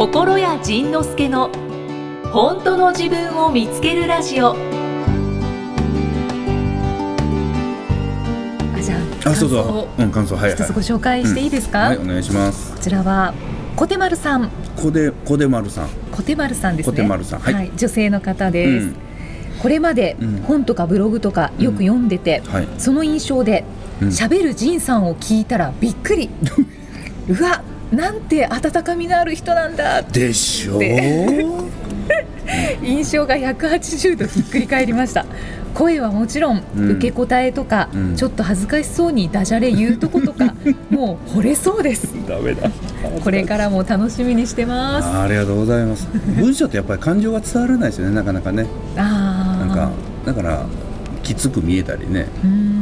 心谷仁之助の本当の自分を見つけるラジオ。あじゃああ、そう感想をそう。うん、感想、はい、はい。一つご。紹介していいですか、はい、お願いします。こちらは小手丸さん。こで、こでまるさん。小手丸さんですね。小手丸さん。はい。女性の方です、うん。これまでうん。本とかブログとかよく読んでて、はい。その印象でうん。喋、る仁さんを聞いたらびっくり。うわなんて温かみのある人なんだでしょう。で 印象が180度ひっくり返りました声はもちろん、うん受け答えとか、うんちょっと恥ずかしそうにダジャレ言うとことか もう惚れそうですダメだ。これからも楽しみにしてますあありがとうございます。文章ってやっぱり感情が伝わらないですよね、なかなかね。ああなんか、だから。きつく見えたりね、うーん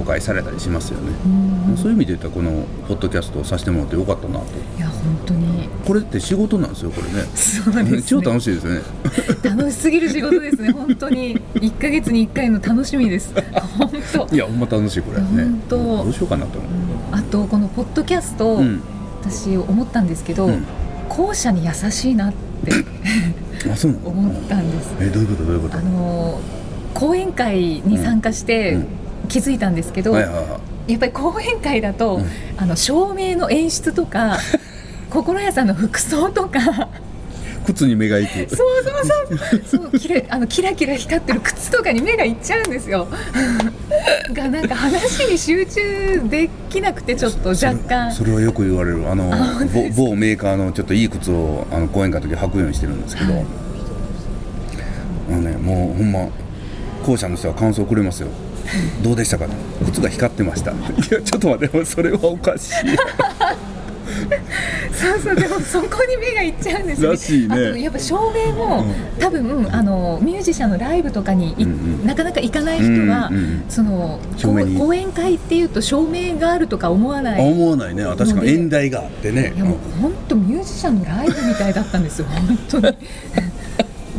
誤解されたりしますよね。うんそういう意味で言ったら、このポッドキャストをさせてもらってよかったなと。いや本当にこれって仕事なんですよ、これね。そうです、ね、超楽しいですよね。楽しすぎる仕事ですね本当に1ヶ月に1回の楽しみです本当いや、ほんま楽しい、これね。本当どうしようかなと思あとこのポッドキャスト、う。うん。私思ったんですけど、うん後者に優しいなってあ、そう。思ったんですえ、どういうこと、どういうこと？あの講演会に参加してうん気づいたんですけど、はいはいはい。やっぱり講演会だと、うん。あの照明の演出とか 心屋さんの服装とか。靴に目が行く。そうそうそう。そうキラあのキラキラ光ってる靴とかに目がいっちゃうんですよ。がなんか話に集中できなくてちょっと若干。それはよく言われる。あの某某メーカーのちょっといい靴をあの講演会の時履くようにしてるんですけど、はい。あのねもうほんま校舎の人は感想くれますよどうでしたか？靴が光ってました。い やちょっと待ってそれはおかしい。そうそうでもそこに目がいっちゃうんですよ、らしいね。あとやっぱ照明も、多分あのミュージシャンのライブとかにい、うんうん。なかなか行かない人は、うんうんその講演会っていうと照明があるとか思わない。思わないね。確かに演題があってね。いやもう本当ミュージシャンのライブみたいだったんですよ本当に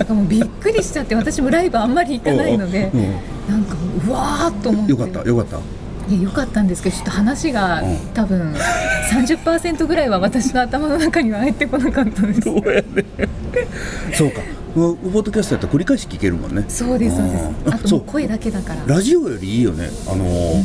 なんかもうびっくりしちゃって私もライブあんまり行かないのでうんうんなんかうわーっと思って。よかったよかった。いやよかったんですけどちょっと話がうん。多分30%ぐらいは私の頭の中には入ってこなかったです。どうやね。そうか。ポッドキャストやったら繰り返し聞けるもんね。そうですそうです。あと声だけだから。ラジオよりいいよね。あのー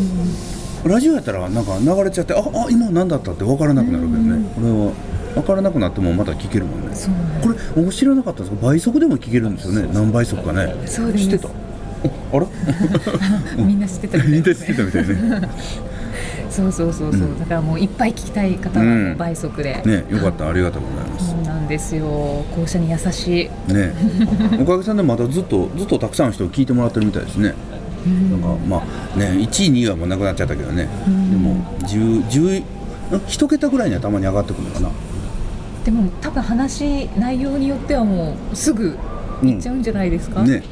ラジオやったらなんか流れちゃってああ今何だったって分からなくなるけどね。これは分からなくなってもまた聞けるもんね。これ僕知らなかったんですけど倍速でも聞けるんですよね？何倍速かね？そうです。知ってた？ああれ？みんな知ってたみたいみんな知ってたみたいね。そうそうそうそう、うん。だからもういっぱい聞きたい方は倍速で、ねよかった。ありがとうございます。そうなんですよ。校舎に優しい。ね。おかげさんでまだずっとずっとたくさんの人を聞いてもらってるみたいですね。なんかまあね1位2位はもうなくなっちゃったけどね。でも10 10 1桁ぐらいにはたまに上がってくるのかなでも多分話内容によってはもうすぐ行っちゃうんじゃないですか、ね。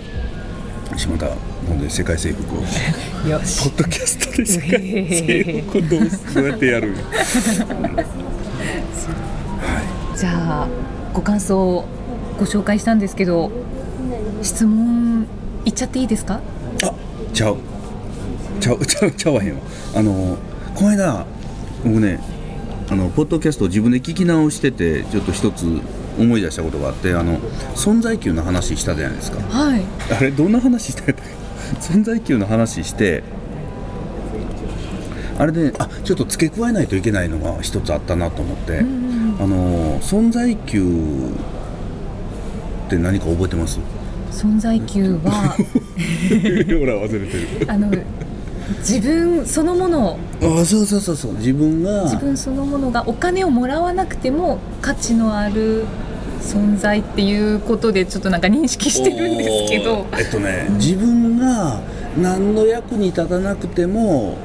島田ほんで世界征服を。よし。ポッドキャストで世界征服をどうどうやってやる？ん。やじゃあご感想をご紹介したんですけど質問いっちゃっていいですか？あちゃう。ちゃうちゃうちゃわへんわ。あのこの間僕ねあのポッドキャストを自分で聞き直しててちょっと一つ思い出したことがあってあの存在級の話したじゃないですか。はい。あれどんな話した存在級の話してあれであちょっと付け加えないといけないのが一つあったなと思って、あの存在級って何か覚えてます？存在級は ほら忘れてる。あの自分そのものあそうそうそうそう。自分が。自分そのものがお金をもらわなくても価値のある存在っていうことでちょっとなんか認識してるんですけど。えっとね、自分が何の役に立たなくても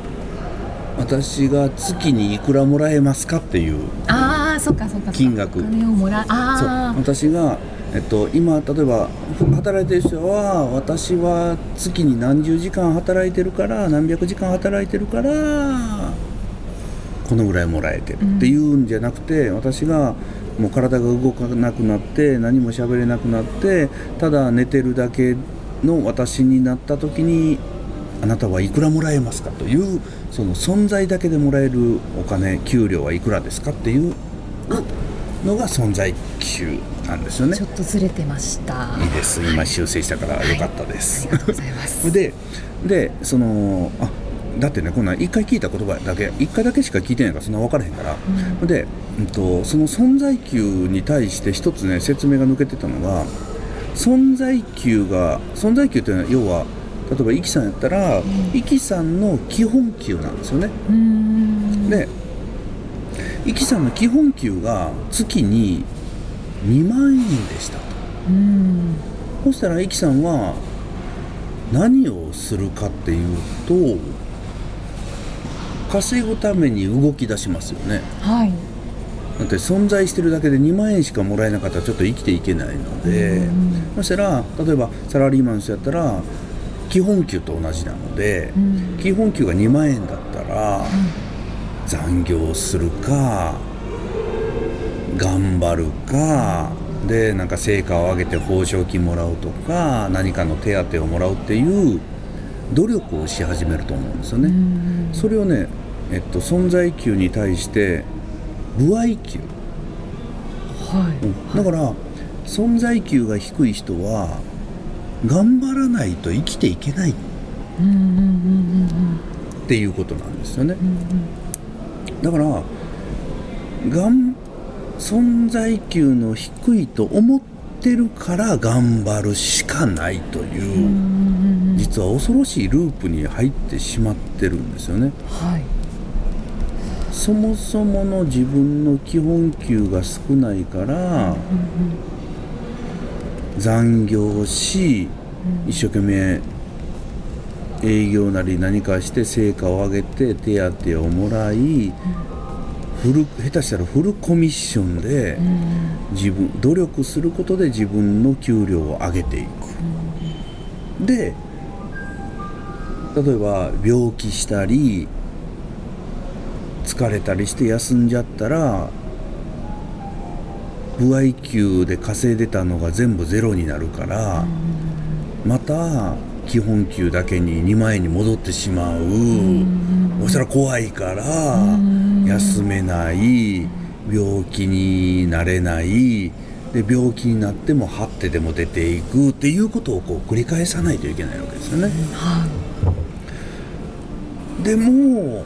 私が月にいくらもらえますかっていう。ああそっかそっか金額。お金をもらそう。ああ。私が、えっと、今例えば働いてる人は私は月に何十時間働いてるから何百時間働いてるからこのぐらいもらえてるっていうんじゃなくて、私がもう体が動かなくなって何も喋れなくなってただ寝てるだけの私になった時にあなたはいくらもらえますかというその存在だけでもらえるお金給料はいくらですかっていうのが存在級なんですよね。ちょっとずれてました。いいです。今修正したからよかったです、ありがとうございます。ででそのあだってねこんなん1回聞いた言葉だけ1回だけしか聞いてないからそんな分からへんから、で、うん、とその存在級に対して一つね説明が抜けてたのが存在級が存在級っていうのは要は例えばイキさんやったら、イキさんの基本給なんですよね。でイキさんの基本給が月に2万円でしたと。うん。そしたらイキさんは何をするかっていうと稼ぐために動き出しますよね。はい。だって存在してるだけで2万円しかもらえなかったらちょっと生きていけないのでそしたら例えばサラリーマンの人やったら基本給と同じなのでうん。基本給が2万円だったら残業するか頑張るかでなんか成果を上げて報奨金もらうとか何かの手当をもらうっていう努力をし始めると思うんですよね。うん。それをね、えっと、存在給に対して歩合給、はい。うん。だから存在給が低い人は頑張らないと生きていけないっうんうんうんうん。ていうことなんですよね。うんだからがん存在給の低いと思ってるから頑張るしかないという、実は恐ろしいループに入ってしまってるんですよね。はい。そもそもの自分の基本給が少ないから残業し一生懸命営業なり何かして成果を上げて手当をもらいフル下手したらフルコミッションで自分努力することで自分の給料を上げていく。で例えば病気したり疲れたりして休んじゃったら歩合給で稼いでたのが全部ゼロになるからまた基本給だけに2万円に戻ってしまう。そしたら怖いから休めない病気になれない。で病気になっても張ってでも出ていく。っていうことをこう繰り返さないといけないわけですよね。はでも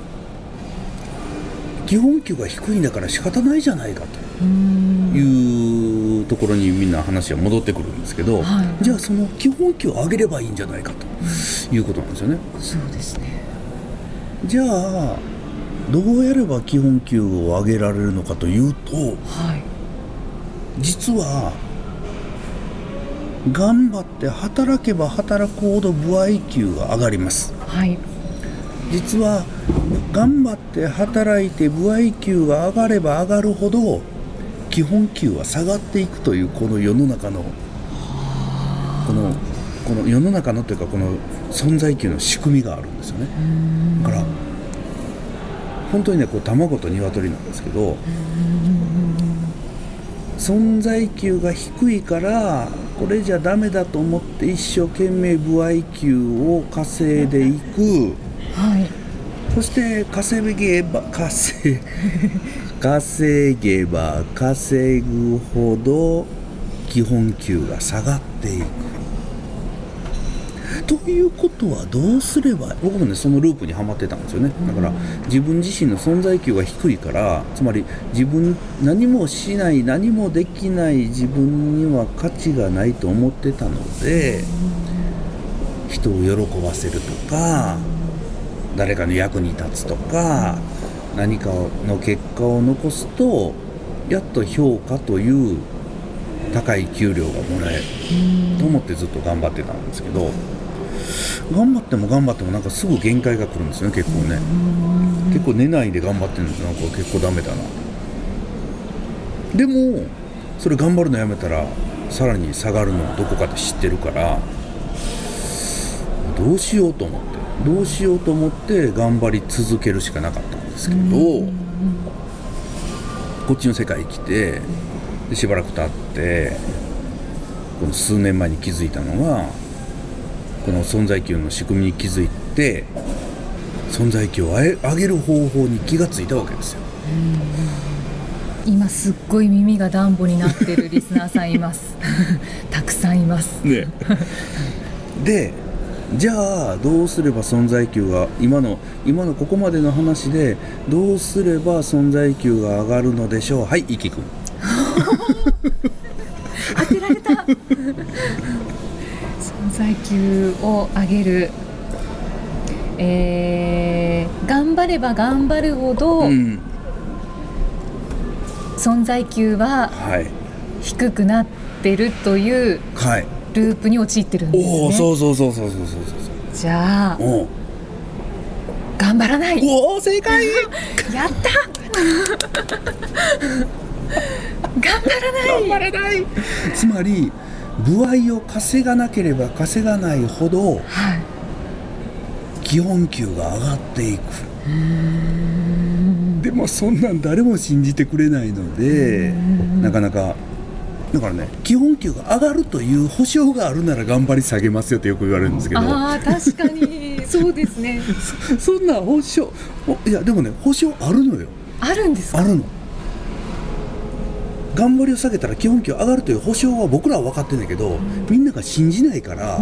基本給が低いんだから仕方ないじゃないかと。いうんいうところにみんな話は戻ってくるんですけど、はい。じゃあその基本給を上げればいいんじゃないかということなんですよね。そうですね。じゃあどうやれば基本給を上げられるのかというとはい。実は頑張って働けば働くほど歩合給が上がります。はい。実は頑張って働いて歩合給が上がれば上がるほど基本給は下がっていくというこの世の中のこのこの世の中のというかこの存在給の仕組みがあるんですよね。だから本当にねこう卵と鶏なんですけど存在給が低いからこれじゃダメだと思って一生懸命歩合給を稼いでいく。はい。そして稼げば稼稼げば稼ぐほど基本給が下がっていく。ということはどうすれば僕もねそのループにはまってたんですよねだから自分自身の存在給が低いからつまり自分何もしない何もできない自分には価値がないと思ってたので人を喜ばせるとか誰かの役に立つとか何かの結果を残すとやっと評価という高い給料がもらえる。と思ってずっと頑張ってたんですけど頑張っても頑張ってもなんかすぐ限界が来るんですよね結構ね。結構寝ないで頑張ってるんですなんか結構ダメだな。でもそれ頑張るのやめたらさらに下がるのをどこかで知ってるからどうしようと思って。どうしようと思って頑張り続けるしかなかった。ですけどこっちの世界に来てでしばらく経ってこの数年前に気づいたのがこの存在給の仕組みに気づいて存在給を上げ上げる方法に気がついたわけですよ。今すっごい耳がダンボになってるリスナーさんいます。たくさんいます。ね。でじゃあどうすれば存在級が今の今のここまでの話でどうすれば存在級が上がるのでしょう？はいいきくん当てられた。存在級を上げる。えー、頑張れば頑張るほど、うん。存在級ははい。低くなってるというはいループに陥ってるんですね。おおそうそうそうそうそうそうじゃあそうお頑張らない。おお正解。やった。頑張らない。頑張れない。つまり部合を稼がなければ稼がないほどはい。基本給が上がっていく。でもそんなん誰も信じてくれないのでなかなかだからね基本給が上がるという保証があるなら頑張り下げますよってよく言われるんですけど。ああ確かに。そうですね。そんな保証おいやでもね保証あるのよ。あるんですか？あるの。頑張りを下げたら基本給上がるという保証は僕らは分かってんだけど、みんなが信じないから、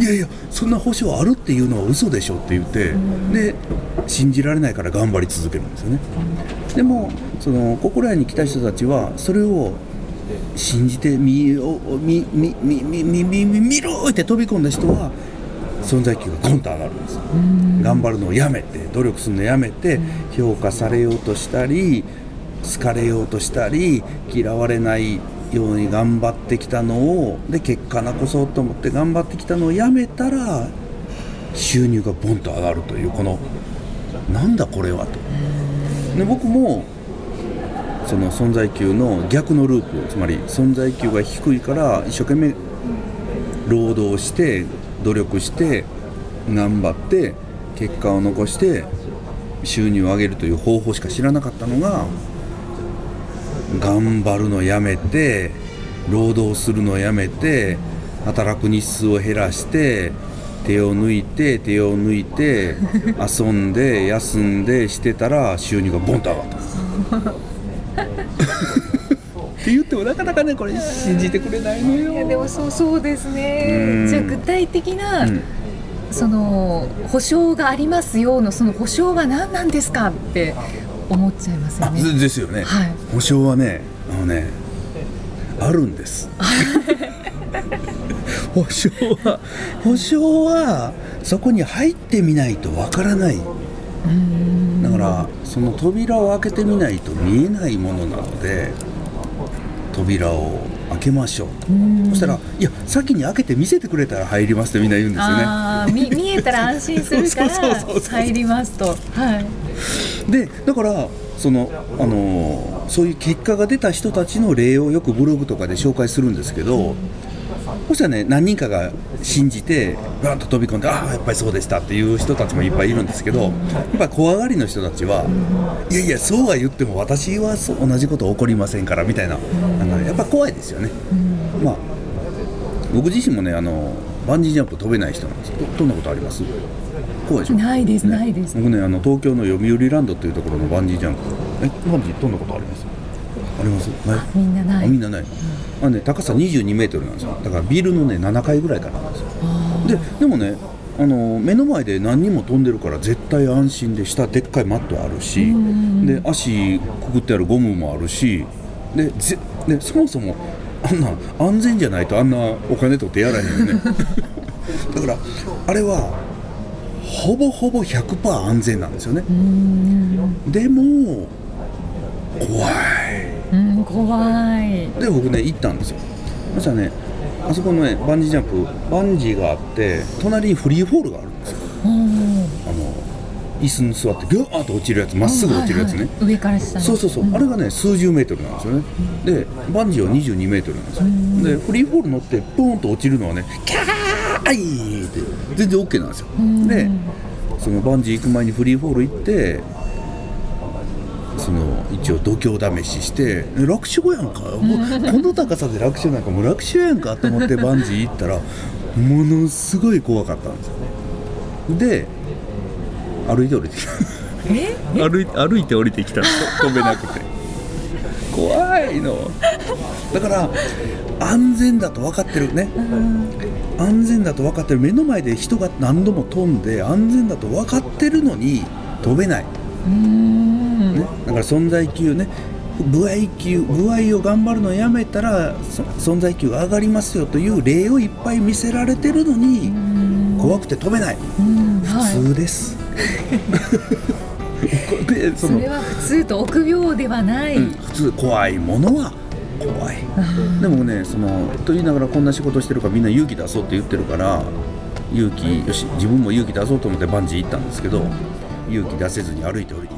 いやいやそんな保証あるっていうのは嘘でしょって言って、で信じられないから頑張り続けるんですよね、でもその心屋に来た人たちはそれを信じてみおみみみみみみみ見ろって飛び込んだ人は存在級がゴンと上がるんですよ。頑張るのをやめて努力するのをやめて評価されようとしたり好かれようとしたり嫌われないように頑張ってきたのをで結果なこそと思って頑張ってきたのをやめたら収入がボンと上がるというこのなんだこれはと。で僕もその存在級の逆のループつまり存在級が低いから一生懸命労働して努力して頑張って結果を残して収入を上げるという方法しか知らなかったのが頑張るのやめて労働するのやめて働く日数を減らして手を抜いて手を抜いて遊んで休んでしてたら収入がボンと上がった。って言ってもなかなかねこれ信じてくれないのよ。いやでもそうそうですうねん。じゃあ具体的な、うん。その保証がありますよのその保証は何なんですかって思っちゃいますよあね。でですよね、はい。保証はねあのねあるんです。保証は保証はそこに入ってみないとわからない。だからその扉を開けてみないと見えないものなので扉を開けましょうと。そしたら「いや先に開けて見せてくれたら入ります」ってみんな言うんですよね。あーみ 見えたら安心するから入りますと。はい。でだからその、あのーそういう結果が出た人たちの例をよくブログとかで紹介するんですけど、そしたらね何人かが信じてバンと飛び込んでああやっぱりそうでしたっていう人たちもいっぱいいるんですけどやっぱり怖がりの人たちはいやいやそうは言っても私はそう同じこと起こりませんからみたいななんかねやっぱ怖いですよね。まあ僕自身もねあのバンジージャンプ飛べない人なんです。どどんなことあります？怖いでしょ？ないですないです。僕ねあの東京の読売ランドっていうところのバンジージャンプ。えバンジー飛んだことあります？ありますないみんなない。あみんなない。の、あね、高さ22メートルなんですよ。だからビルのね7階ぐらいからなんですよ。ででもねあの目の前で何人も飛んでるから絶対安心で下でっかいマットあるしで足くくってあるゴムもあるしでぜでそもそもあんな安全じゃないとあんなお金取ってやらへんよね。だからあれはほぼほぼ100%安全なんですよね。でも怖い。うん怖い。で僕ね行ったんですよ。そしたらねあそこのねバンジージャンプバンジーがあって隣にフリーフォールがあるんですよ。うんあの椅子に座ってギューッと落ちるやつまっすぐ落ちるやつね、はいはい上から下に。そうそうそう、あれがね数十メートルなんですよね。でバンジーは22メートルなんですよ。でフリーフォール乗ってポーンと落ちるのはねキャーイって全然 OK なんですよでそのバンジー行く前にフリーフォール行ってその一応度胸試ししてえ楽勝やんか？もうこの高さで楽勝なんかもう楽勝やんかと思ってバンジー行ったらものすごい怖かったんですよで歩いて降りてきた。え？歩い歩いて降りてきた 飛べなくて。怖いの。だから安全だと分かってるね。安全だと分かってる。目の前で人が何度も飛んで安全だと分かってるのに飛べない、うんね、だから存在級ね。部合級部合を頑張るのをやめたらそ存在級が上がりますよという例をいっぱい見せられてるのに怖くて飛べない。普通です、でそれは普通と臆病ではない、うん。普通怖いものは怖い。でもねそのと言いながらこんな仕事してるからみんな勇気出そうって言ってるから勇気よし自分も勇気出そうと思ってバンジー行ったんですけど勇気出せずに歩いて降りて